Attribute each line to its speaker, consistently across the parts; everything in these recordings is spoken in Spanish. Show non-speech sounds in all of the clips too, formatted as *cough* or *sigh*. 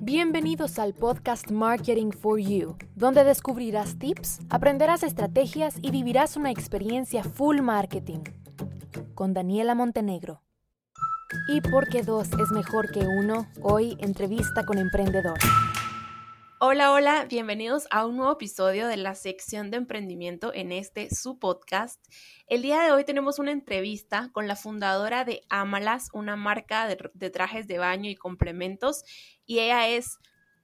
Speaker 1: Bienvenidos al podcast Marketing for You, donde descubrirás tips, aprenderás estrategias y vivirás una experiencia full marketing. Con Daniela Montenegro. Y porque dos es mejor que uno, hoy entrevista con emprendedor.
Speaker 2: Hola, hola, bienvenidos a un nuevo episodio de la sección de emprendimiento en este su podcast. El día de hoy tenemos una entrevista con la fundadora de Amalas, una marca de, de trajes de baño y complementos, y ella es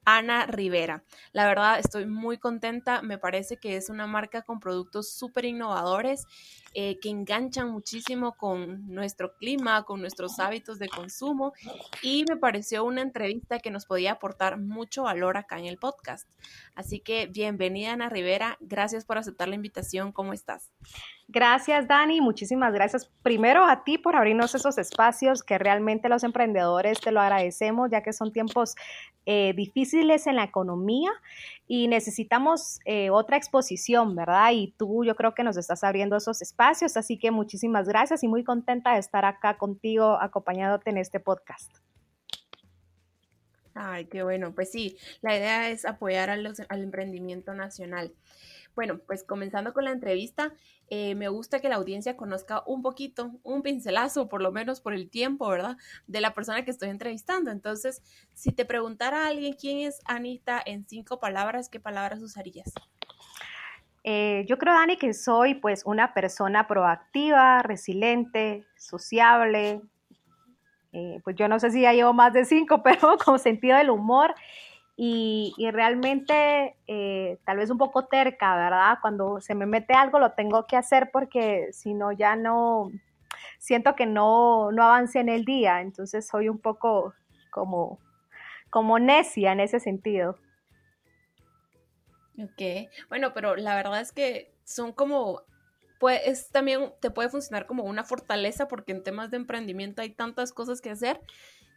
Speaker 2: Ana Rivera. La verdad estoy muy contenta, me parece que es una marca con productos súper innovadores eh, que enganchan muchísimo con nuestro clima, con nuestros hábitos de consumo y me pareció una entrevista que nos podía aportar mucho valor acá en el podcast. Así que bienvenida Ana Rivera, gracias por aceptar la invitación, ¿cómo estás?
Speaker 3: Gracias Dani, muchísimas gracias primero a ti por abrirnos esos espacios que realmente los emprendedores te lo agradecemos ya que son tiempos eh, difíciles en la economía y necesitamos eh, otra exposición, ¿verdad? Y tú yo creo que nos estás abriendo esos espacios, así que muchísimas gracias y muy contenta de estar acá contigo acompañándote en este podcast.
Speaker 2: Ay, qué bueno. Pues sí, la idea es apoyar al emprendimiento nacional. Bueno, pues comenzando con la entrevista, eh, me gusta que la audiencia conozca un poquito, un pincelazo, por lo menos por el tiempo, ¿verdad? De la persona que estoy entrevistando. Entonces, si te preguntara a alguien quién es Anita en cinco palabras, ¿qué palabras usarías?
Speaker 3: Eh, yo creo, Dani, que soy pues una persona proactiva, resiliente, sociable. Eh, pues yo no sé si ya llevo más de cinco, *laughs* pero con sentido del humor y, realmente eh, tal vez un poco terca, ¿verdad? Cuando se me mete algo lo tengo que hacer porque si no ya no, siento que no, no avancé en el día, entonces soy un poco como, como necia en ese sentido.
Speaker 2: Ok, bueno, pero la verdad es que son como pues también te puede funcionar como una fortaleza porque en temas de emprendimiento hay tantas cosas que hacer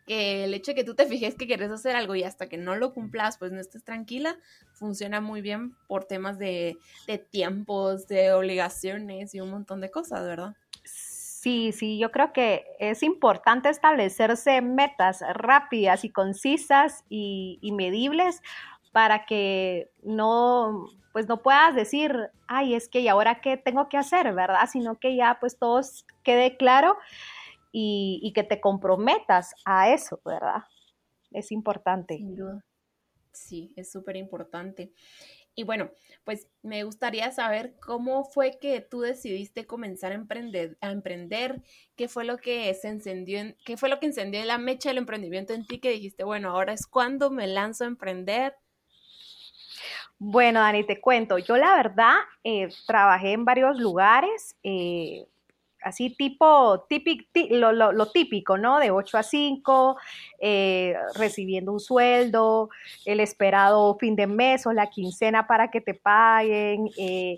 Speaker 2: que el hecho de que tú te fijes que quieres hacer algo y hasta que no lo cumplas, pues no estés tranquila, funciona muy bien por temas de, tiempos, de obligaciones y un montón de cosas, ¿verdad?
Speaker 3: Sí, sí, yo creo que es importante establecerse metas rápidas y concisas y, y, medibles para que no, pues no puedas decir, ay, es que y ahora qué tengo que hacer, ¿verdad? Sino que ya pues todo quede claro y, que te comprometas a eso, ¿verdad? Es importante.
Speaker 2: Sin duda. Sí, es súper importante. Y bueno, pues me gustaría saber cómo fue que tú decidiste comenzar a emprender, a emprender, qué fue lo que encendió, en, qué fue lo que encendió la mecha del emprendimiento en ti que dijiste, bueno, ahora es cuando me lanzo a emprender.
Speaker 3: Bueno, Dani, te cuento, yo la verdad eh, trabajé en varios lugares, eh, así tipo, lo, típico, ¿no? De 8 a 5, eh, recibiendo un sueldo, el esperado fin de mes o la quincena para que te paguen, eh,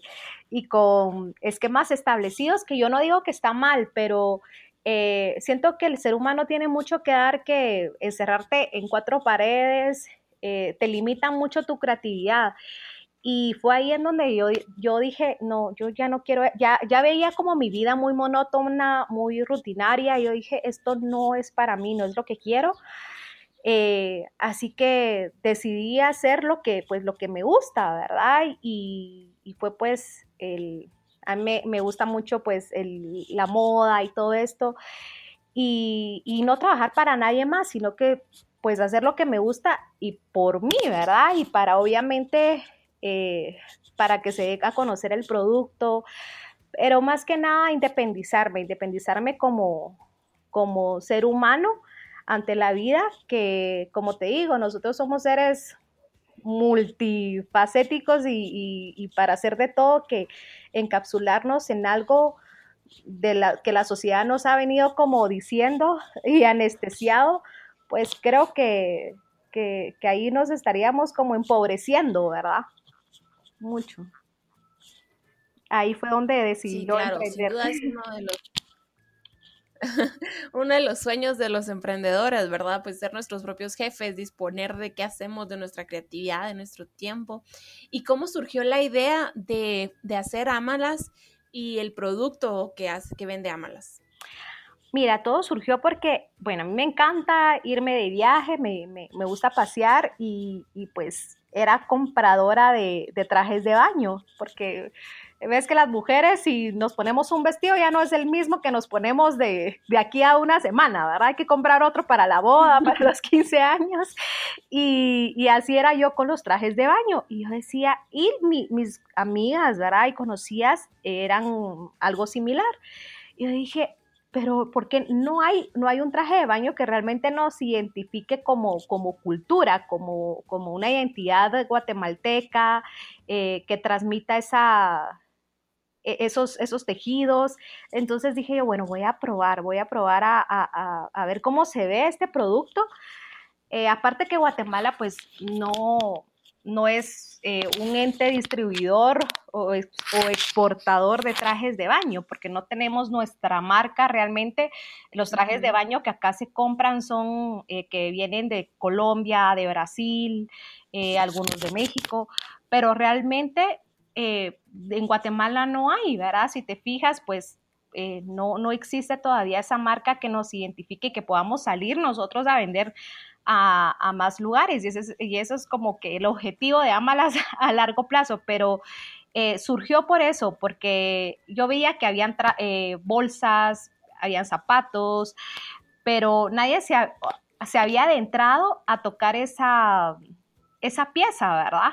Speaker 3: y con esquemas establecidos, que yo no digo que está mal, pero eh, siento que el ser humano tiene mucho que dar que encerrarte en cuatro paredes, te limita mucho tu creatividad. Y fue ahí en donde yo, yo dije, no, yo ya no quiero, ya, ya veía como mi vida muy monótona, muy rutinaria, y yo dije, esto no es para mí, no es lo que quiero. Eh, así que decidí hacer lo que, pues, lo que me gusta, ¿verdad? Y, y fue pues el, a mí me, gusta mucho pues el, la moda y todo esto. Y, y no trabajar para nadie más, sino que pues hacer lo que me gusta y por mí, ¿verdad? Y para obviamente eh, para que se dé a conocer el producto, pero más que nada independizarme, independizarme como, como ser humano ante la vida, que como te digo, nosotros somos seres multifacéticos y, para hacer de todo que encapsularnos en algo de la, que la sociedad nos ha venido como diciendo y anestesiado, pues creo que, que ahí nos estaríamos como empobreciendo, ¿verdad? mucho. Ahí fue donde decidí
Speaker 2: claro, Sin duda es uno de los *laughs* uno de los sueños de los emprendedores, ¿verdad? Pues ser nuestros propios jefes, disponer de qué hacemos, de nuestra creatividad, de nuestro tiempo. ¿Y cómo surgió la idea de, de hacer Amalas y el producto que, hace, que vende Amalas?
Speaker 3: Mira, todo surgió porque, bueno, a mí me encanta irme de viaje, me, gusta pasear y, pues era compradora de, de, trajes de baño, porque ves que las mujeres si nos ponemos un vestido ya no es el mismo que nos ponemos de, aquí a una semana, ¿verdad? Hay que comprar otro para la boda, para los *laughs* 15 años. Y, así era yo con los trajes de baño. Y yo decía, y mis amigas, ¿verdad? Y conocidas eran algo similar. Y yo dije, pero porque no hay, no hay un traje de baño que realmente nos identifique como, como cultura, como, como una identidad guatemalteca, eh, que transmita esa, e-, esos, esos tejidos. Entonces dije yo, bueno, voy a probar, voy a probar a, ver cómo se ve este producto. Eh, aparte que Guatemala pues no, no es eh, un ente distribuidor o, exportador de trajes de baño, porque no tenemos nuestra marca realmente. Los trajes de baño que acá se compran son eh, que vienen de Colombia, de Brasil, algunos de México, pero realmente eh, en Guatemala no hay, ¿verdad? Si te fijas, pues eh, no, no existe todavía esa marca que nos identifique y que podamos salir nosotros a vender a, más lugares. Y, y, eso es como que el objetivo de Amalas *laughs* a largo plazo, pero eh, surgió por eso, porque yo veía que habían bolsas, habían zapatos, pero nadie se, se había adentrado a tocar esa, esa pieza, ¿verdad?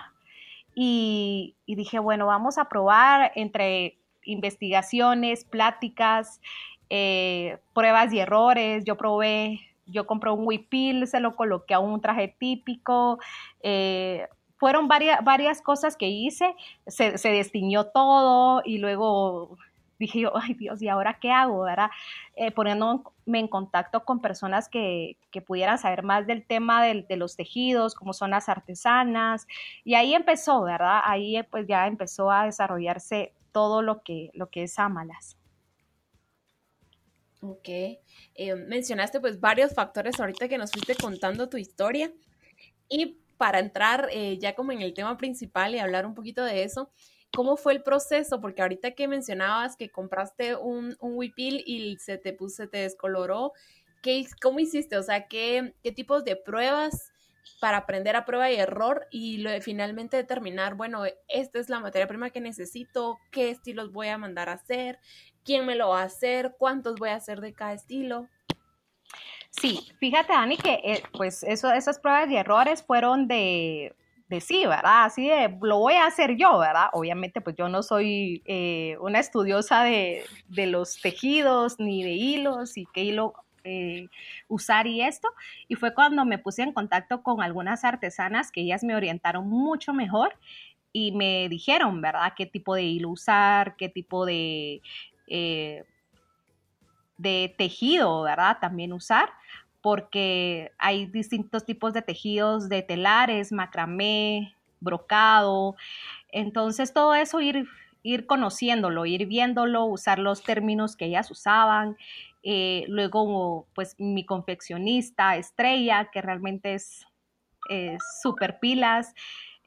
Speaker 3: y, dije, bueno, vamos a probar entre investigaciones, pláticas, eh, pruebas y errores. Yo probé, yo compré un huipil, se lo coloqué a un traje típico. Eh, fueron varias, varias cosas que hice, se, se destiñó todo y luego dije yo, ay Dios, ¿y ahora qué hago? ¿verdad? Eh, poniéndome en contacto con personas que, pudieran saber más del tema de, los tejidos, como son las artesanas, y ahí empezó, ¿verdad? Ahí pues ya empezó a desarrollarse todo lo que, lo que es Amalas.
Speaker 2: Ok, eh, mencionaste pues varios factores ahorita que nos fuiste contando tu historia y para entrar eh, ya como en el tema principal y hablar un poquito de eso, ¿Cómo fue el proceso? Porque ahorita que mencionabas que compraste un, un y se te, puso, se te descoloró, ¿qué, ¿cómo hiciste? O sea, ¿qué, ¿qué tipos de pruebas para aprender a prueba y error y finalmente determinar, bueno, esta es la materia prima que necesito, qué estilos voy a mandar a hacer, quién me lo va a hacer, cuántos voy a hacer de cada estilo.
Speaker 3: Sí, fíjate, Dani, que eh, pues esas pruebas y errores fueron de de sí, ¿verdad? Así de, lo voy a hacer yo, ¿verdad? Obviamente, pues yo no soy eh, una estudiosa de, los tejidos ni de hilos y qué hilo eh, usar y esto. Y fue cuando me puse en contacto con algunas artesanas que ellas me orientaron mucho mejor y me dijeron, ¿verdad? Qué tipo de hilo usar, qué tipo de, eh, de tejido, ¿verdad? También usar porque hay distintos tipos de tejidos, de telares, macramé, brocado. Entonces todo eso ir, ir conociéndolo, ir viéndolo, usar los términos que ellas usaban. Eh, luego, pues mi confeccionista estrella, que realmente es súper pilas,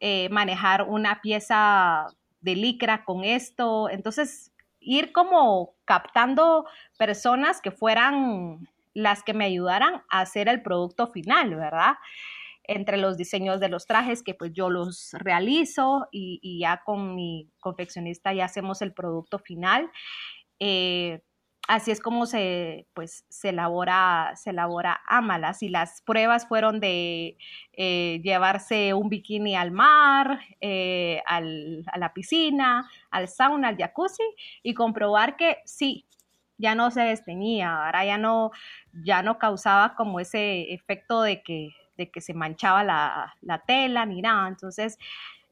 Speaker 3: eh, manejar una pieza de licra con esto. Entonces, ir como captando personas que fueran las que me ayudaran a hacer el producto final, ¿verdad? Entre los diseños de los trajes que pues yo los realizo y, ya con mi confeccionista ya hacemos el producto final. Eh, así es como se, pues, se elabora, se elabora Amalas. Y las pruebas fueron de eh, llevarse un bikini al mar, eh, a la piscina, al sauna, al jacuzzi y comprobar que sí, ya no se desteñía, ahora ya no, ya no causaba como ese efecto de que, de que se manchaba la, tela ni nada. Entonces,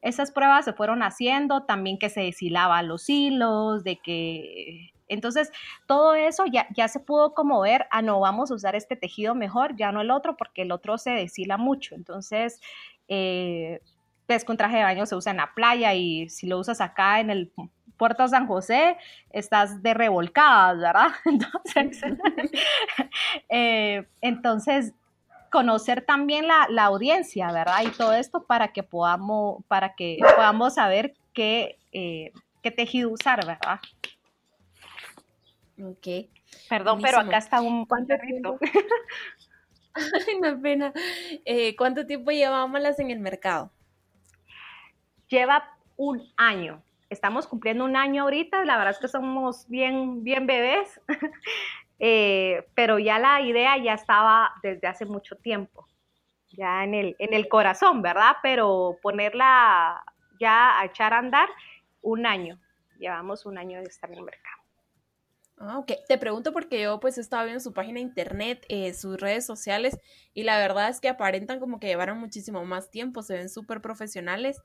Speaker 3: esas pruebas se fueron haciendo, también que se deshilaban los hilos, de que... Entonces, todo eso ya, ya se pudo como ver, ah, no, vamos a usar este tejido mejor, ya no el otro, porque el otro se deshila mucho. Entonces, eh, que un traje de baño se usa en la playa y si lo usas acá en el Puerto San José, estás de revolcadas, ¿verdad? *laughs* *laughs* Eh, entonces, conocer también la, audiencia, ¿verdad? Y todo esto para que podamos, para que podamos saber qué, eh, qué tejido usar, ¿verdad?
Speaker 2: Ok.
Speaker 3: Perdón, pero acá está un perrito. *laughs*
Speaker 2: Ay, no pena. Eh, ¿Cuánto tiempo llevámoslas en el mercado?
Speaker 3: Lleva un año. Estamos cumpliendo un año ahorita. La verdad es que somos bien, bien bebés. *laughs* Eh, pero ya la idea ya estaba desde hace mucho tiempo, ya en el, en el corazón, ¿verdad? Pero ponerla ya a echar a andar un año. Llevamos un año de estar en el mercado.
Speaker 2: Ah, ok. Te pregunto porque yo pues estaba viendo su página de internet, eh, sus redes sociales y la verdad es que aparentan como que llevaron muchísimo más tiempo, se ven súper profesionales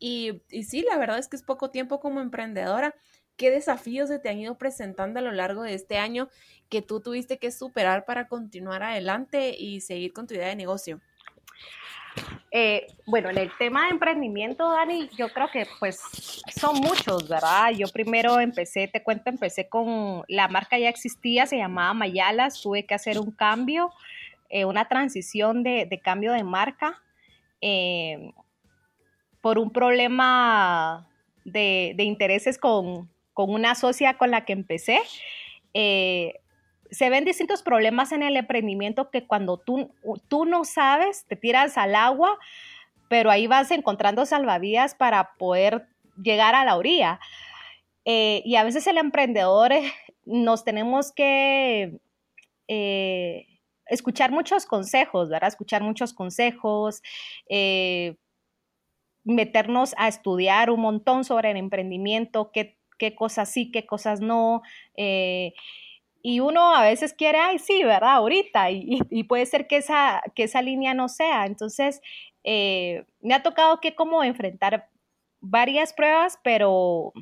Speaker 2: y, y sí, la verdad es que es poco tiempo como emprendedora. ¿Qué desafíos se te han ido presentando a lo largo de este año que tú tuviste que superar para continuar adelante y seguir con tu idea de negocio?
Speaker 3: Eh, bueno, en el tema de emprendimiento, Dani, yo creo que pues son muchos, ¿verdad? Yo primero empecé, te cuento, empecé con, la marca ya existía, se llamaba Mayalas, tuve que hacer un cambio, eh, una transición de, cambio de marca eh, por un problema de, intereses con, una socia con la que empecé se ven distintos problemas en el emprendimiento que cuando tú, tú no sabes, te tiras al agua, pero ahí vas encontrando salvavidas para poder llegar a la orilla. Eh, y a veces el emprendedor eh, nos tenemos que eh, escuchar muchos consejos, ¿verdad? Escuchar muchos consejos, meternos a estudiar un montón sobre el emprendimiento, qué, qué cosas sí, qué cosas no y uno a veces quiere, ay, sí, ¿verdad? Ahorita, y, puede ser que esa, que esa línea no sea. Entonces, eh, me ha tocado que como enfrentar varias pruebas, pero,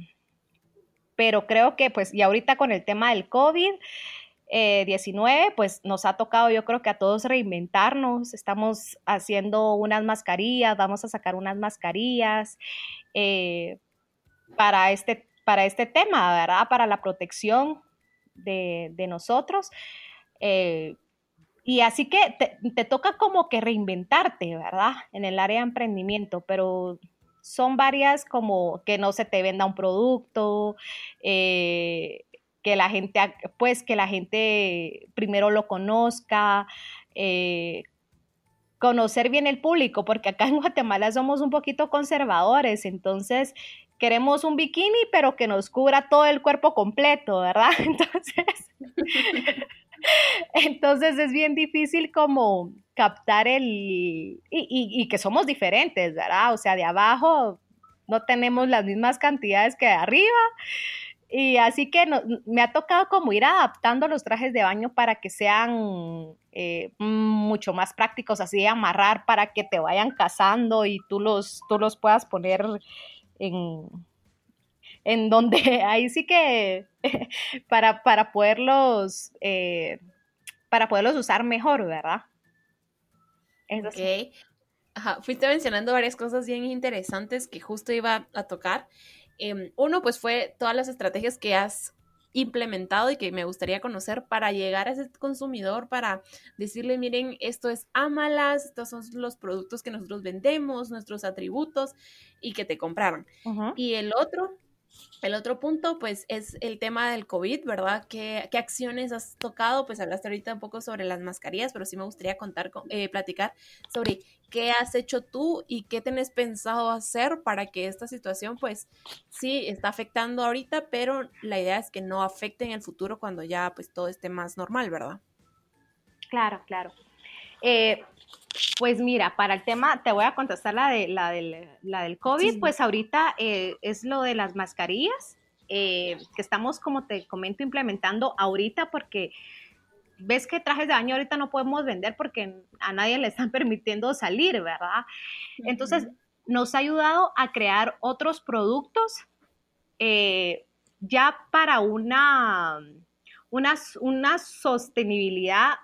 Speaker 3: pero creo que pues, y ahorita con el tema del COVID, 19, eh, pues nos ha tocado yo creo que a todos reinventarnos, estamos haciendo unas mascarillas, vamos a sacar unas mascarillas eh, para, este, para este tema, ¿verdad? Para la protección de, nosotros. Eh, y así que te, toca como que reinventarte, ¿verdad? En el área de emprendimiento, pero son varias como que no se te venda un producto, eh, que la gente, pues que la gente primero lo conozca, eh, conocer bien el público, porque acá en Guatemala somos un poquito conservadores, entonces queremos un bikini, pero que nos cubra todo el cuerpo completo, ¿verdad? *laughs* Entonces, entonces es bien difícil como captar el, y, que somos diferentes, ¿verdad? O sea, de abajo no tenemos las mismas cantidades que de arriba. Y así que me ha tocado como ir adaptando los trajes de baño para que sean eh, mucho más prácticos, así de amarrar para que te vayan cazando y tú los, tú los puedas poner en, donde *laughs* ahí sí que *laughs* para, para poderlos eh, para poderlos usar mejor, ¿verdad?
Speaker 2: ok. Ajá, fuiste mencionando varias cosas bien interesantes que justo iba a tocar. Em, uno, pues fue todas las estrategias que has implementado y que me gustaría conocer para llegar a ese consumidor, para decirle, miren, esto es Amalas, estos son los productos que nosotros vendemos, nuestros atributos y que te compraran. Y el otro, el otro punto, pues, es el tema del COVID, ¿verdad? ¿Qué, ¿Qué, acciones has tocado? Pues hablaste ahorita un poco sobre las mascarillas, pero sí me gustaría contar, eh, platicar sobre qué has hecho tú y qué tenés pensado hacer para que esta situación, pues, sí, está afectando ahorita, pero la idea es que no afecte en el futuro cuando ya, pues, todo esté más normal, ¿verdad?
Speaker 3: Claro, claro. Eh, pues mira, para el tema, te voy a contestar la, de, la, del, la del COVID, pues ahorita eh, es lo de las mascarillas, eh, que estamos, como te comento, implementando ahorita porque ves que trajes de baño ahorita no podemos vender porque a nadie le están *laughs* permitiendo salir, ¿verdad? Entonces, nos ha ayudado a crear otros productos eh, ya para una, una, una sostenibilidad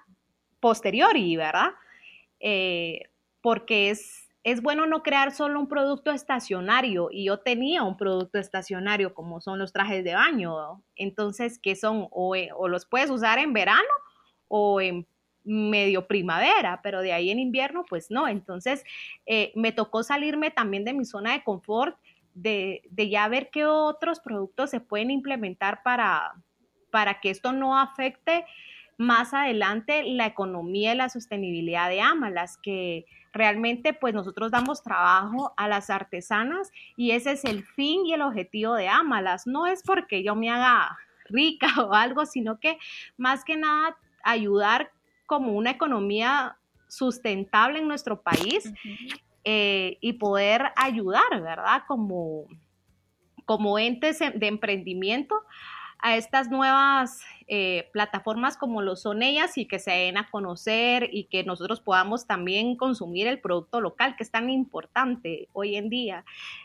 Speaker 3: posterior, ¿verdad? Eh, porque es, es bueno no crear solo un producto estacionario y yo tenía un producto estacionario como son los trajes de baño, entonces que son o, eh, o los puedes usar en verano o en medio primavera, pero de ahí en invierno pues no, entonces eh, me tocó salirme también de mi zona de confort, de, de ya ver qué otros productos se pueden implementar para, para que esto no afecte más adelante la economía y la sostenibilidad de Amalas, que realmente pues nosotros damos trabajo a las artesanas y ese es el fin y el objetivo de Amalas. No es porque yo me haga rica *laughs* o algo, sino que más que nada ayudar como una economía sustentable en nuestro país eh, y poder ayudar, ¿verdad? Como, como entes de emprendimiento a estas nuevas eh, plataformas como lo son ellas y que se den a conocer y que nosotros podamos también consumir el producto local, que es tan importante hoy en día.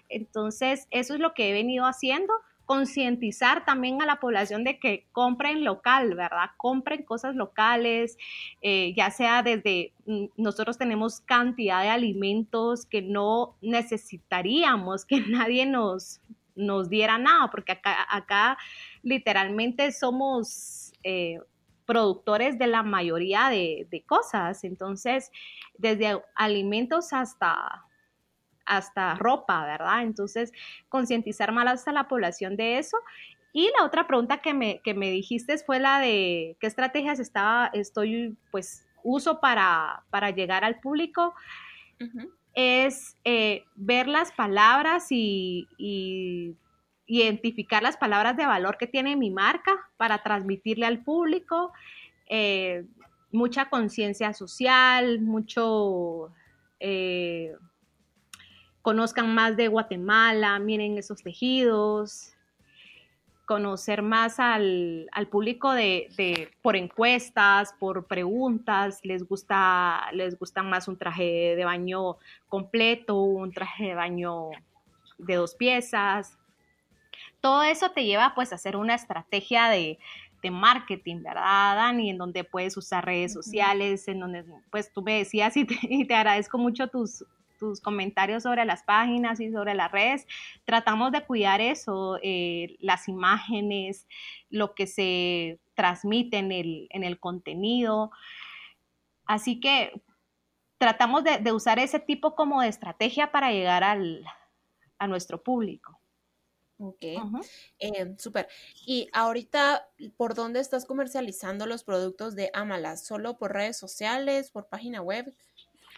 Speaker 3: Entonces, eso es lo que he venido haciendo concientizar también a la población de que compren local, ¿verdad? Compren cosas locales, eh, ya sea desde, mm, nosotros tenemos cantidad de alimentos que no necesitaríamos que nadie nos, nos diera nada, porque acá, acá literalmente somos eh, productores de la mayoría de, cosas. Entonces, desde alimentos hasta hasta ropa, ¿verdad? Entonces, concientizar más a la población de eso. Y la otra pregunta que me, que me dijiste fue la de qué estrategias estaba, estoy, pues, uso para, para llegar al público. Es eh, ver las palabras y, identificar las palabras de valor que tiene mi marca para transmitirle al público, eh, mucha conciencia social, mucho, eh, conozcan más de Guatemala, miren esos tejidos, conocer más al, público de, por encuestas, por preguntas, les gusta, les gusta más un traje de baño completo, un traje de baño de dos piezas, todo eso te lleva pues a hacer una estrategia de, marketing, ¿verdad, Dani? En donde puedes usar redes sociales, en donde pues tú me decías y te, agradezco mucho tus, tus comentarios sobre las páginas y sobre las redes. Tratamos de cuidar eso, eh, las imágenes, lo que se transmite en el, en el contenido. Así que tratamos de, de, usar ese tipo como de estrategia para llegar al, a nuestro público.
Speaker 2: Ok, eh, súper. Y ahorita, ¿por dónde estás comercializando los productos de Amalas? ¿Solo por redes sociales, por página web,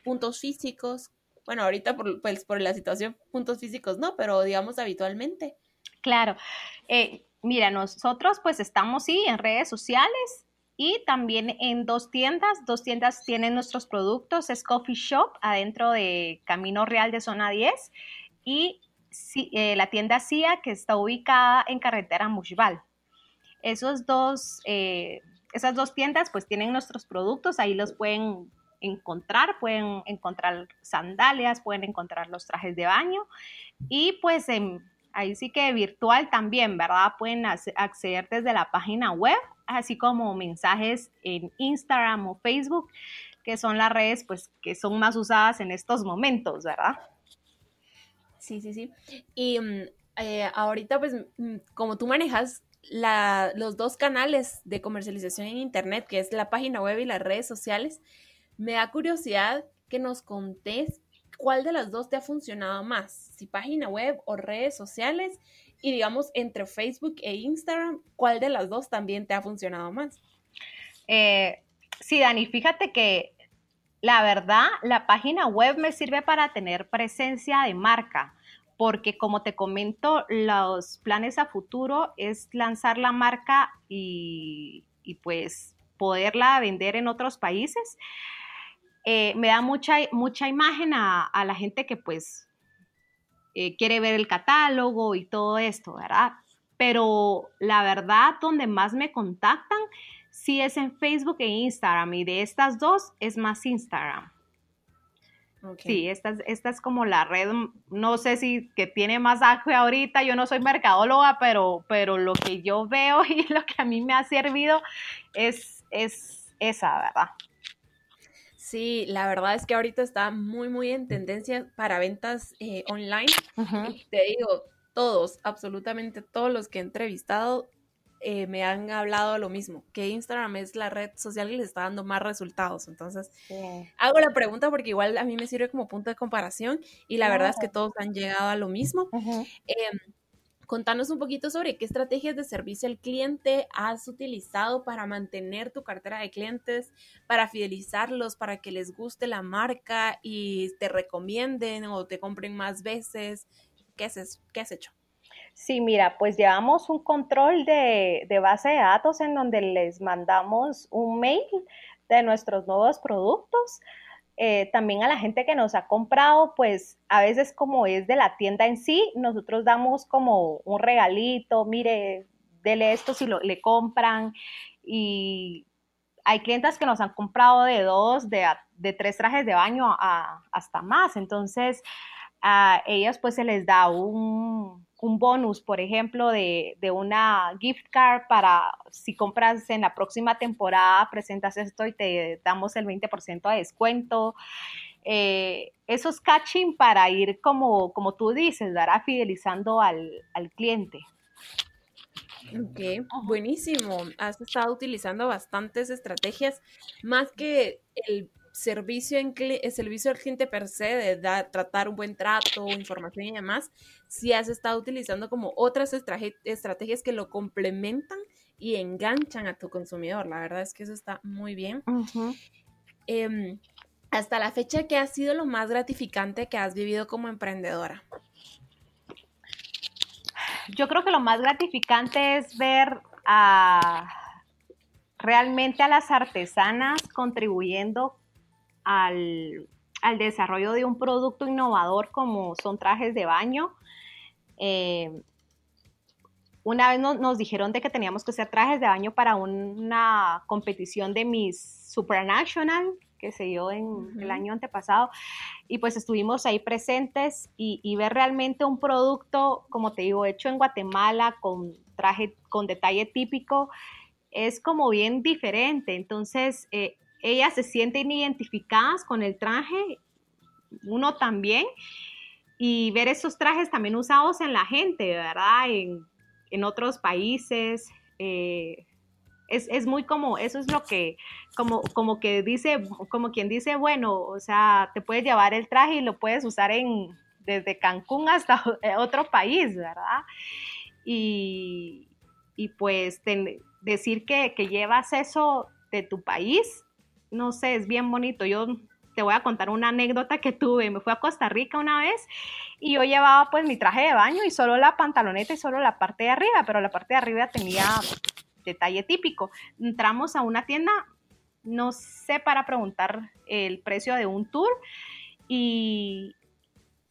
Speaker 2: puntos físicos? Bueno, ahorita por, pues, por la situación, puntos físicos no, pero digamos habitualmente.
Speaker 3: Claro. Eh, mira, nosotros pues estamos, sí, en redes sociales y también en dos tiendas. Dos tiendas tienen nuestros productos. Es Coffee Shop adentro de Camino Real de Zona 10 y eh, la tienda CIA que está ubicada en carretera Mushbal. Esos dos, eh, esas dos tiendas pues tienen nuestros productos, ahí los pueden encontrar, pueden encontrar sandalias, pueden encontrar los trajes de baño y pues ahí sí que virtual también, ¿verdad? Pueden acceder desde la página web, así como mensajes en Instagram o Facebook, que son las redes pues que son más usadas en estos momentos, ¿verdad?
Speaker 2: Sí, sí, sí. Y mm, eh, ahorita, pues, mm, como tú manejas los dos canales de comercialización en Internet, que es la página web y las redes sociales, me da curiosidad que nos contés cuál de las dos te ha funcionado más, si página web o redes sociales, y digamos, entre Facebook e Instagram, ¿cuál de las dos también te ha funcionado más?
Speaker 3: Eh, sí, Dani, fíjate que la verdad, la página web me sirve para tener presencia de marca, porque como te comento, los planes a futuro es lanzar la marca y, pues poderla vender en otros países. Eh, me da mucha, mucha imagen a, la gente que pues eh, quiere ver el catálogo y todo esto, ¿verdad? Pero la verdad, donde más me contactan sí es en Facebook e Instagram y de estas dos es más Instagram. Sí, esta, esta, es como la red, no sé si que tiene más auge ahorita, yo no soy mercadóloga, pero, pero lo que yo veo *laughs* y lo que a mí me ha servido es, es esa, ¿verdad?
Speaker 2: Sí, la verdad es que ahorita está muy, muy en tendencia para ventas eh, online. te digo, todos, absolutamente todos los que he entrevistado eh, me han hablado lo mismo, que Instagram es la red social que les está dando más resultados. Entonces, hago la pregunta porque igual a mí me sirve como punto de comparación y la verdad es que todos han llegado a lo mismo. Em, Contanos un poquito sobre qué estrategias de servicio al cliente has utilizado para mantener tu cartera de clientes, para fidelizarlos, para que les guste la marca y te recomienden o te compren más veces. ¿Qué qué has hecho?
Speaker 3: Sí, mira, pues llevamos un control de, base de datos en donde les mandamos un mail de nuestros nuevos productos eh, también a la gente que nos ha comprado, pues a veces como es de la tienda en sí, nosotros damos como un regalito, mire, dele esto si lo, le compran y hay clientes que nos han comprado de dos, de, de tres trajes de baño a, hasta más, entonces a ellas pues se les da un, un bonus, por ejemplo, de, una gift card para si compras en la próxima temporada, presentas esto y te damos el 20% de descuento. Eh, eso es catching para ir, como, como tú dices, dará fidelizando al, al cliente.
Speaker 2: Ok, buenísimo. Has estado utilizando bastantes estrategias, más que el servicio, en, el servicio al cliente per se, de tratar un buen trato, información y demás, si has estado utilizando como otras estrategias que lo complementan y enganchan a tu consumidor. La verdad es que eso está muy bien. Em, hasta la fecha, ¿qué ha sido lo más gratificante que has vivido como emprendedora?
Speaker 3: Yo creo que lo más gratificante es ver a realmente a las artesanas contribuyendo al, desarrollo de un producto innovador como son trajes de baño. Eh, una vez nos, dijeron de que teníamos que hacer trajes de baño para una competición de Miss Supranational que se dio en el año antepasado y pues estuvimos ahí presentes y, y, ver realmente un producto, como te digo, hecho en Guatemala con traje, con detalle típico, es como bien diferente. Entonces, eh, ellas se sienten identificadas con el traje, uno también, y ver esos trajes también usados en la gente, ¿verdad? En, otros países. Eh, es, muy como, eso es lo que, como, como que dice, como quien dice, bueno, o sea, te puedes llevar el traje y lo puedes usar en, desde Cancún hasta *laughs* otro país, ¿verdad? Y, pues decir que, que llevas eso de tu país no sé, es bien bonito. Yo te voy a contar una anécdota que tuve. Me fui a Costa Rica una vez y yo llevaba pues mi traje de baño y solo la pantaloneta y solo la parte de arriba, pero la parte de arriba tenía detalle típico. Entramos a una tienda, no sé, para preguntar el precio de un tour y,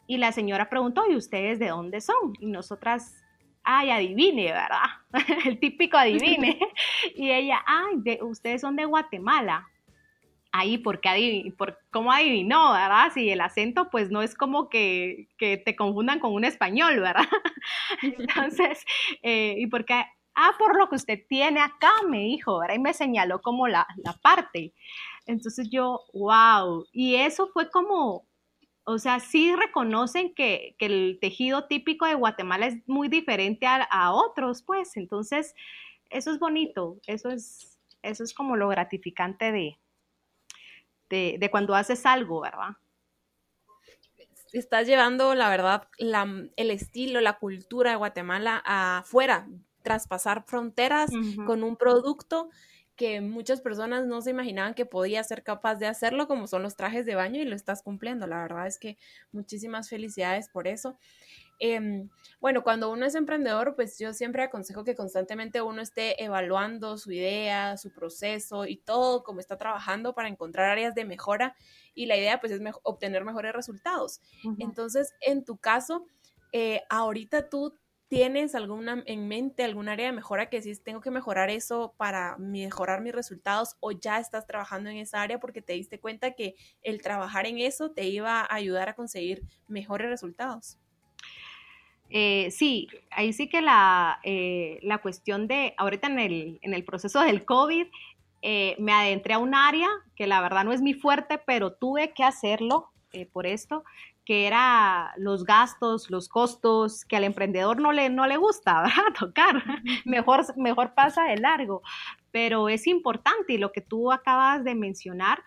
Speaker 3: y la señora preguntó, ¿y ustedes de dónde son? Y nosotras ay, adivine, ¿verdad? *laughs* El típico adivine. *laughs* y ella, ay, ustedes son de Guatemala ahí porque por cómo adivinó, ¿verdad? Si el acento pues no es como que, te confundan con un español, ¿verdad? *laughs* Entonces, eh, y porque, ah, por lo que usted tiene acá, me dijo, ¿verdad? Y me señaló como la, parte. Entonces yo, wow, y eso fue como, o sea, sí reconocen que, el tejido típico de Guatemala es muy diferente a, a otros, pues, entonces, eso es bonito, eso es, eso es como lo gratificante de, de, cuando haces algo, ¿verdad?
Speaker 2: Estás llevando, la verdad, el estilo, la cultura de Guatemala afuera, traspasar fronteras con un producto que muchas personas no se imaginaban que podía ser capaz de hacerlo, como son los trajes de baño, y lo estás cumpliendo. La verdad es que muchísimas felicidades por eso. Em, bueno, cuando uno es emprendedor, pues yo siempre aconsejo que constantemente uno esté evaluando su idea, su proceso y todo, cómo está trabajando para encontrar áreas de mejora y la idea pues es obtener mejores resultados. Entonces, en tu caso, eh, ahorita tú tienes alguna en mente, algún área de mejora que si tengo que mejorar eso para mejorar mis resultados o ya estás trabajando en esa área porque te diste cuenta que el trabajar en eso te iba a ayudar a conseguir mejores resultados?
Speaker 3: Eh, sí, ahí sí que la, eh, la, cuestión de, ahorita en el, en el proceso del COVID, eh, me adentré a un área que la verdad no es mi fuerte, pero tuve que hacerlo por esto, que era los gastos, los costos, que al emprendedor no le, no le gusta *laughs* tocar, mejor, mejor pasa de largo, pero es importante y lo que tú acabas de mencionar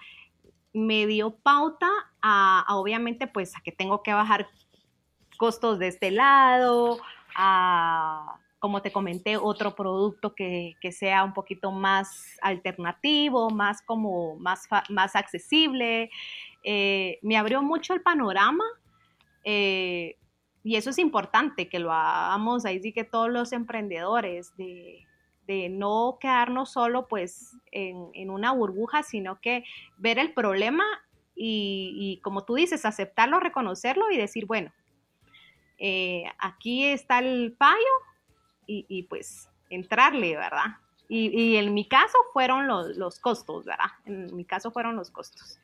Speaker 3: me dio pauta a, a obviamente pues a que tengo que bajar costos de este lado, como te comenté, otro producto que, sea un poquito más alternativo, más como más, más accesible. Eh, me abrió mucho el panorama. Eh, y eso es importante que lo hagamos ahí sí que todos los emprendedores de, no quedarnos solo pues en, una burbuja, sino que ver el problema y, como tú dices, aceptarlo, reconocerlo y decir, bueno, eh, aquí está el fallo y, pues entrarle, ¿verdad? Y, en mi caso fueron los, los costos, ¿verdad? En mi caso fueron los costos.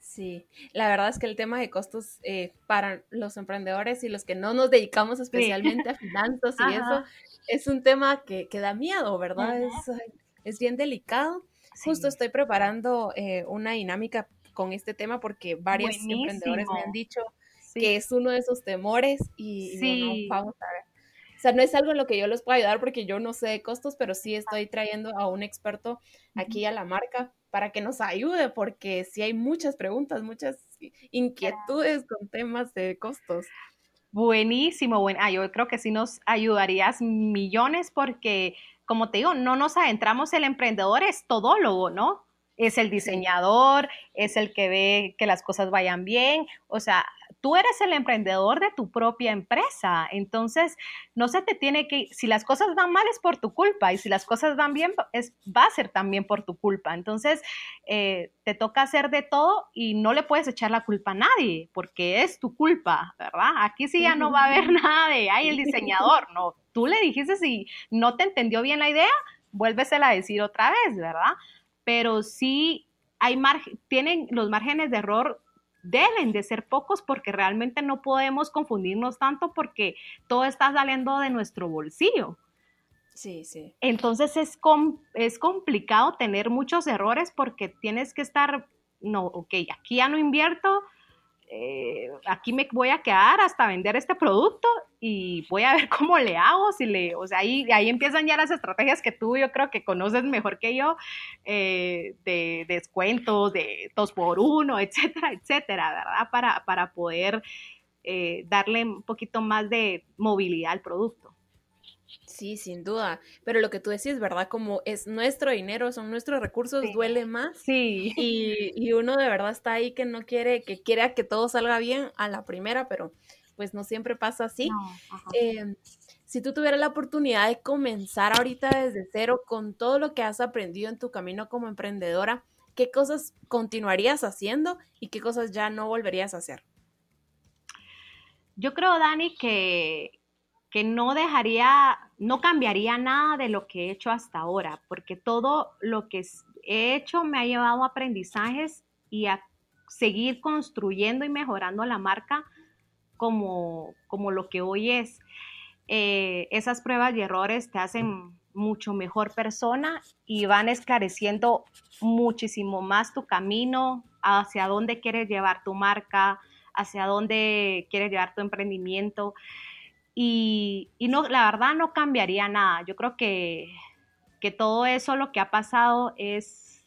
Speaker 2: Sí, la verdad es que el tema de costos eh, para los emprendedores y los que no nos dedicamos especialmente a finanzas y eso es un tema que, que da miedo, ¿verdad? es, es, bien delicado. Justo estoy preparando eh, una dinámica con este tema porque varios emprendedores me han dicho que es uno de esos temores y, vamos a ver. O sea, no es algo en lo que yo les puedo ayudar porque yo no sé de costos, pero sí estoy trayendo a un experto aquí a la marca para que nos ayude, porque sí hay muchas preguntas, muchas inquietudes con temas de costos.
Speaker 3: Buenísimo, bueno, ah, yo creo que sí nos ayudarías millones porque, como te digo, no nos adentramos, el emprendedor es todólogo, ¿no? Es el diseñador, es el que ve que las cosas vayan bien, o sea, tú eres el emprendedor de tu propia empresa. Entonces, no se te tiene que, si las cosas van mal es por tu culpa y si las cosas van bien, es, va a ser también por tu culpa. Entonces, eh, te toca hacer de todo y no le puedes echar la culpa a nadie porque es tu culpa, ¿verdad? Aquí sí ya no va a haber nada de, ay, el diseñador, *laughs* no. Tú le dijiste si no te entendió bien la idea, vuélvesela a decir otra vez, ¿verdad? Pero sí hay margen, tienen los márgenes de error deben de ser pocos porque realmente no podemos confundirnos tanto porque todo está saliendo de nuestro bolsillo.
Speaker 2: Sí, sí.
Speaker 3: Entonces es, es complicado tener muchos errores porque tienes que estar, no, ok, aquí ya no invierto, eh, aquí me voy a quedar hasta vender este producto y voy a ver *laughs* cómo le hago, si le, o sea, ahí, ahí empiezan ya las estrategias que tú yo creo que conoces mejor que yo, eh, de descuentos, de dos por uno, etcétera, etcétera, ¿verdad? Para, para poder eh, darle un poquito más de movilidad al producto.
Speaker 2: Sí, sin duda. Pero lo que tú decís, ¿verdad? Como es nuestro dinero, son nuestros recursos, duele más.
Speaker 3: Sí.
Speaker 2: Y, y, uno de verdad está ahí que no quiere, que quiera que todo salga bien a la primera, pero pues no siempre pasa así. Em, si tú tuvieras la oportunidad de comenzar ahorita desde cero con todo lo que has aprendido en tu camino como emprendedora, ¿qué cosas continuarías haciendo y qué cosas ya no volverías a hacer?
Speaker 3: Yo creo, Dani, que, que no dejaría, no cambiaría nada de lo que he hecho hasta ahora, porque todo lo que he hecho me ha llevado a aprendizajes y a seguir construyendo y mejorando la marca como, como lo que hoy es. Eh, esas pruebas y errores te hacen mucho mejor persona y van esclareciendo muchísimo más tu camino, hacia dónde quieres llevar tu marca, hacia dónde quieres llevar tu emprendimiento. Y, no, la verdad no cambiaría nada. Yo creo que, todo eso lo que ha pasado es,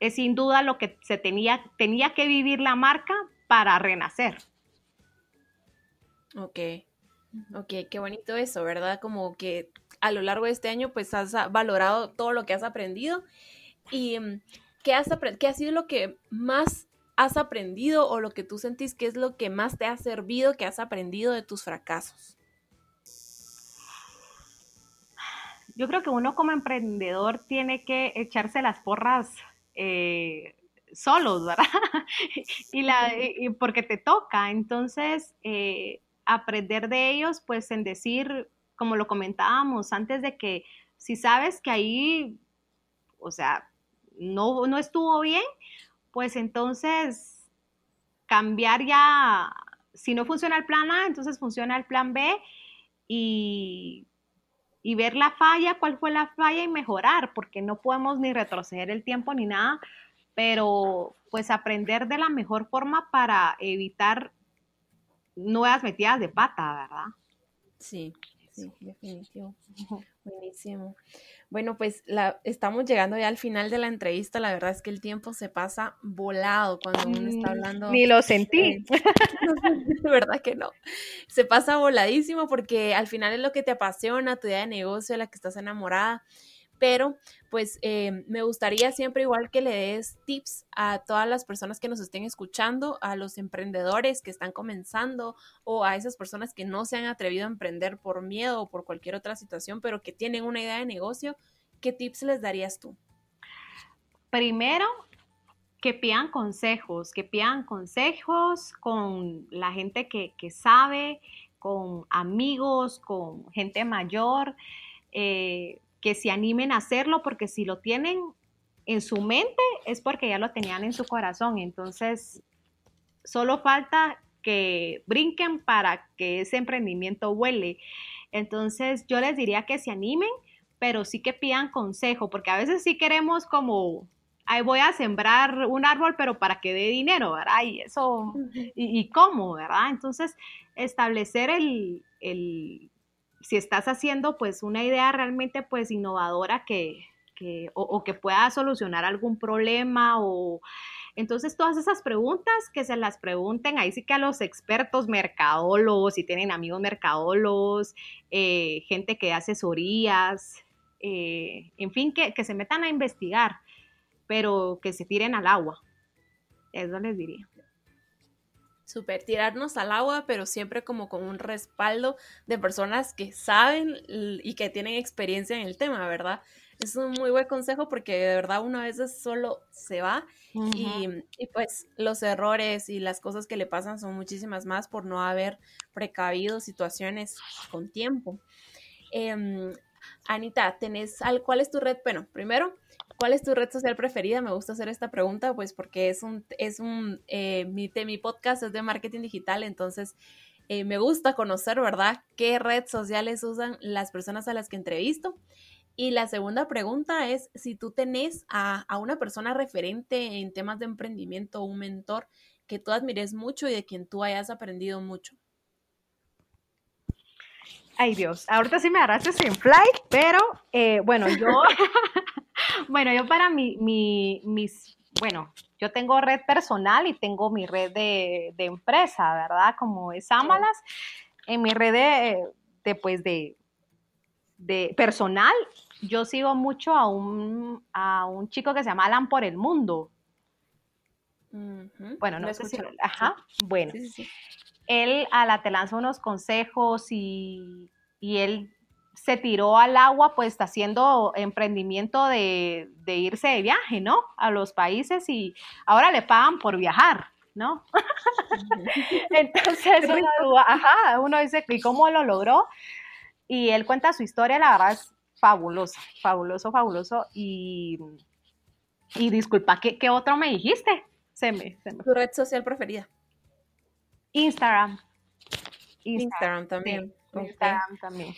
Speaker 3: es sin duda lo que se tenía, tenía que vivir la marca para renacer.
Speaker 2: Ok, ok, qué bonito eso, ¿verdad? Como que a lo largo de este año pues has valorado todo lo que has aprendido y mm, ¿qué, has ¿qué ha sido lo que más has aprendido o lo que tú sentís que es lo que más te ha servido, que has aprendido de tus fracasos?
Speaker 3: Yo creo que uno como emprendedor tiene que echarse las porras eh, solos, ¿verdad? *laughs* y, la, porque te toca. Entonces, eh, aprender de ellos, pues en decir, como lo comentábamos antes de que si sabes que ahí, o sea, no, no estuvo bien, pues entonces cambiar ya, si no funciona el plan A, entonces funciona el plan B y y ver la falla, cuál fue la falla y mejorar, porque no podemos ni retroceder el tiempo ni nada, pero pues aprender de la mejor forma para evitar nuevas metidas de pata, ¿verdad?
Speaker 2: Sí, sí, definitivo. *laughs* Buenísimo. Bueno, pues la, estamos llegando ya al final de la entrevista. La verdad es que el tiempo se pasa volado cuando uno está mm, hablando.
Speaker 3: Ni lo sentí.
Speaker 2: de *laughs* *laughs* verdad que no. Se pasa voladísimo porque al final es lo que te apasiona, tu idea de negocio, la que estás enamorada. Pero pues eh, me gustaría siempre igual que le des tips a todas las personas que nos estén escuchando, a los emprendedores que están comenzando o a esas personas que no se han atrevido a emprender por miedo o por cualquier otra situación, pero que tienen una idea de negocio. ¿Qué tips les darías tú?
Speaker 3: Primero, que pidan consejos, que pidan consejos con la gente que, sabe, con amigos, con gente mayor, eh, que se animen a hacerlo, porque si lo tienen en su mente es porque ya lo tenían en su corazón. Entonces, solo falta que brinquen para que ese emprendimiento huele. Entonces, yo les diría que se animen, pero sí que pidan consejo, porque a veces sí queremos como ahí voy a sembrar un árbol, pero para que dé dinero, ¿verdad? Y eso, y, cómo, ¿verdad? Entonces, establecer el, el, si estás haciendo pues una idea realmente pues innovadora que, que o, que pueda solucionar algún problema o... Entonces, todas esas preguntas que se las pregunten, ahí sí que a los expertos mercadólogos, si tienen amigos mercadólogos, eh, gente que hace asesorías, eh, en fin, que, que, se metan a investigar pero que se tiren al agua. Eso les diría.
Speaker 2: Super, tirarnos al agua, pero siempre como con un respaldo de personas que saben y que tienen experiencia en el tema, ¿verdad? Es un muy buen consejo porque de verdad una vez solo se va y, pues los errores y las cosas que le pasan son muchísimas más por no haber precavido situaciones con tiempo. Em, Anita, ¿tenés al, ¿cuál es tu red? Bueno, primero, ¿Cuál es tu red social preferida? Me gusta hacer esta pregunta, pues porque es un, es un, eh, mi, mi podcast es de marketing digital, entonces eh, me gusta conocer, ¿verdad? ¿Qué redes sociales usan las personas a las que entrevisto? Y la segunda pregunta es si tú tenés a, a una persona referente en temas de emprendimiento, un mentor que tú admires mucho y de quien tú hayas aprendido mucho.
Speaker 3: Ay Dios, ahorita sí me agarraste sin fly, pero eh, bueno, yo *laughs* *laughs* Bueno, yo para mi, mis, bueno, yo tengo red personal y tengo mi red de, empresa, ¿verdad? Como es Amalas. En mi red de, pues, de, de personal, yo sigo mucho a un, a un chico que se llama Alan por el Mundo. Bueno, no sé si... Ajá, bueno. Él a la te lanza unos consejos y, y él se tiró al agua, pues está haciendo emprendimiento de, irse de viaje, ¿no? A los países y ahora le pagan por viajar, ¿no? *laughs* Entonces, uno, ajá, uno dice, ¿y cómo lo logró? Y él cuenta su historia, la verdad es fabuloso, fabuloso, fabuloso. Y, y disculpa, ¿qué, otro me dijiste?
Speaker 2: Se me, ¿Tu red social preferida?
Speaker 3: Instagram.
Speaker 2: Instagram, también.
Speaker 3: Instagram también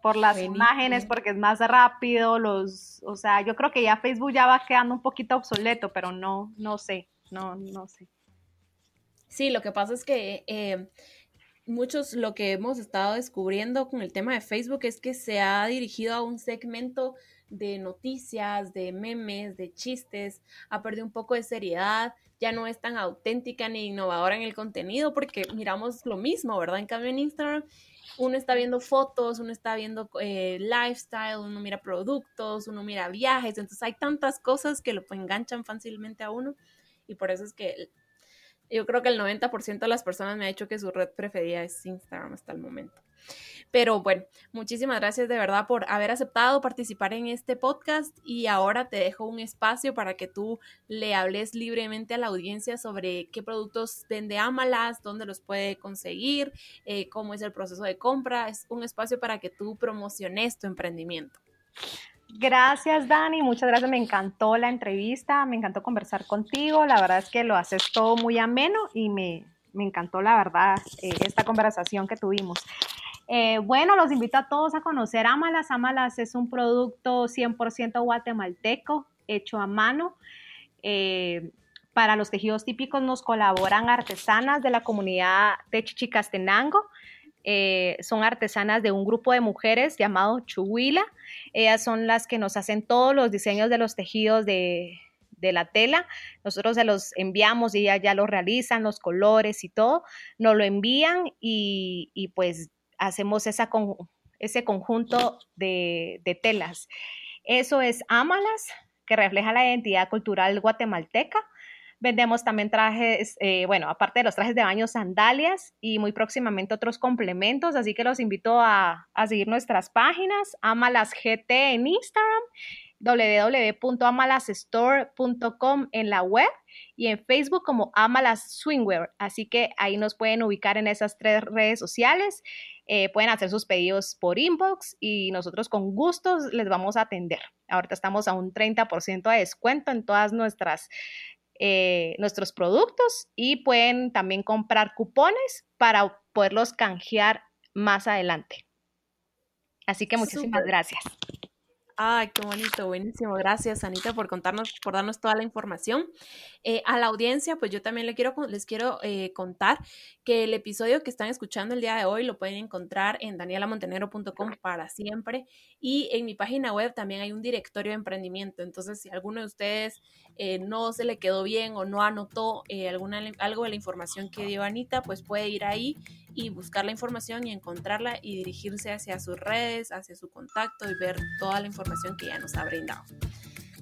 Speaker 3: por las imágenes, porque es más rápido, los, o sea, yo creo que ya Facebook ya va quedando un poquito obsoleto, pero no, no sé, no, no sé.
Speaker 2: Sí, lo que pasa es que eh, muchos lo que hemos estado descubriendo con el tema de Facebook es que se ha dirigido a un segmento de noticias, de memes, de chistes, ha perdido un poco de seriedad, ya no es tan auténtica ni innovadora en el contenido porque miramos lo mismo, ¿verdad? En cambio en Instagram uno está viendo fotos, uno está viendo eh, lifestyle, uno mira productos, uno mira viajes, entonces hay tantas cosas que lo enganchan fácilmente a uno y por eso es que yo creo que el 90% de las personas me ha dicho que su red preferida es Instagram hasta el momento. Pero bueno, muchísimas gracias de verdad por haber aceptado participar en este podcast y ahora te dejo un espacio para que tú le hables libremente a la audiencia sobre qué productos vende Amalas, dónde los puede conseguir, eh, cómo es el proceso de compra. Es un espacio para que tú promociones tu emprendimiento.
Speaker 3: Gracias, Dani. Muchas gracias. Me encantó la entrevista. Me encantó conversar contigo. La verdad es que lo haces todo muy ameno y me, encantó, la verdad, eh, esta conversación que tuvimos. Eh, bueno, los invito a todos a conocer Amalas. Amalas es un producto 100% guatemalteco, hecho a mano. Eh, para los tejidos típicos nos colaboran artesanas de la comunidad de Chichicastenango. Eh, son artesanas de un grupo de mujeres llamado Chuhuila. Ellas son las que nos hacen todos los diseños de los tejidos de, la tela. Nosotros se los enviamos y ya, ya lo realizan, los colores y todo. Nos lo envían y pues hacemos esa ese conjunto de, telas. Eso es Amalas, que refleja la identidad cultural guatemalteca. Vendemos también trajes, eh, bueno, aparte de los trajes de baño, sandalias y muy próximamente otros complementos, así que los invito a, seguir nuestras páginas, AmalasGT en Instagram, www.amalasstore.com en la web y en Facebook como Amalas Swingwear, así que ahí nos pueden ubicar en esas tres redes sociales. Eh, pueden hacer sus pedidos por inbox y nosotros con gusto les vamos a atender. Ahorita estamos a un 30% de descuento en todas nuestras eh, nuestros productos y pueden también comprar cupones para poderlos canjear más adelante. Así que muchísimas gracias.
Speaker 2: Ay, qué bonito, buenísimo. Gracias, Anita, por contarnos, por darnos toda la información. Eh, a la audiencia, pues yo también les quiero, les quiero eh, contar que el episodio que están escuchando el día de hoy lo pueden encontrar en danielamontenegro.com para siempre y en mi página web también hay un directorio de emprendimiento. Entonces, si alguno de ustedes eh, no se le quedó bien o no anotó alguna, algo de la información que dio Anita, pues puede ir ahí y buscar la información y encontrarla y dirigirse hacia sus redes, hacia su contacto y ver toda la información que ya nos ha brindado.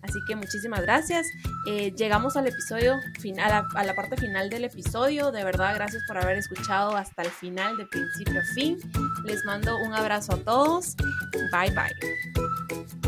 Speaker 2: Así que muchísimas gracias. Eh, llegamos al episodio final, a la parte final del episodio. De verdad, gracias por haber escuchado hasta el final, de principio a fin. Les mando un abrazo a todos. Bye bye.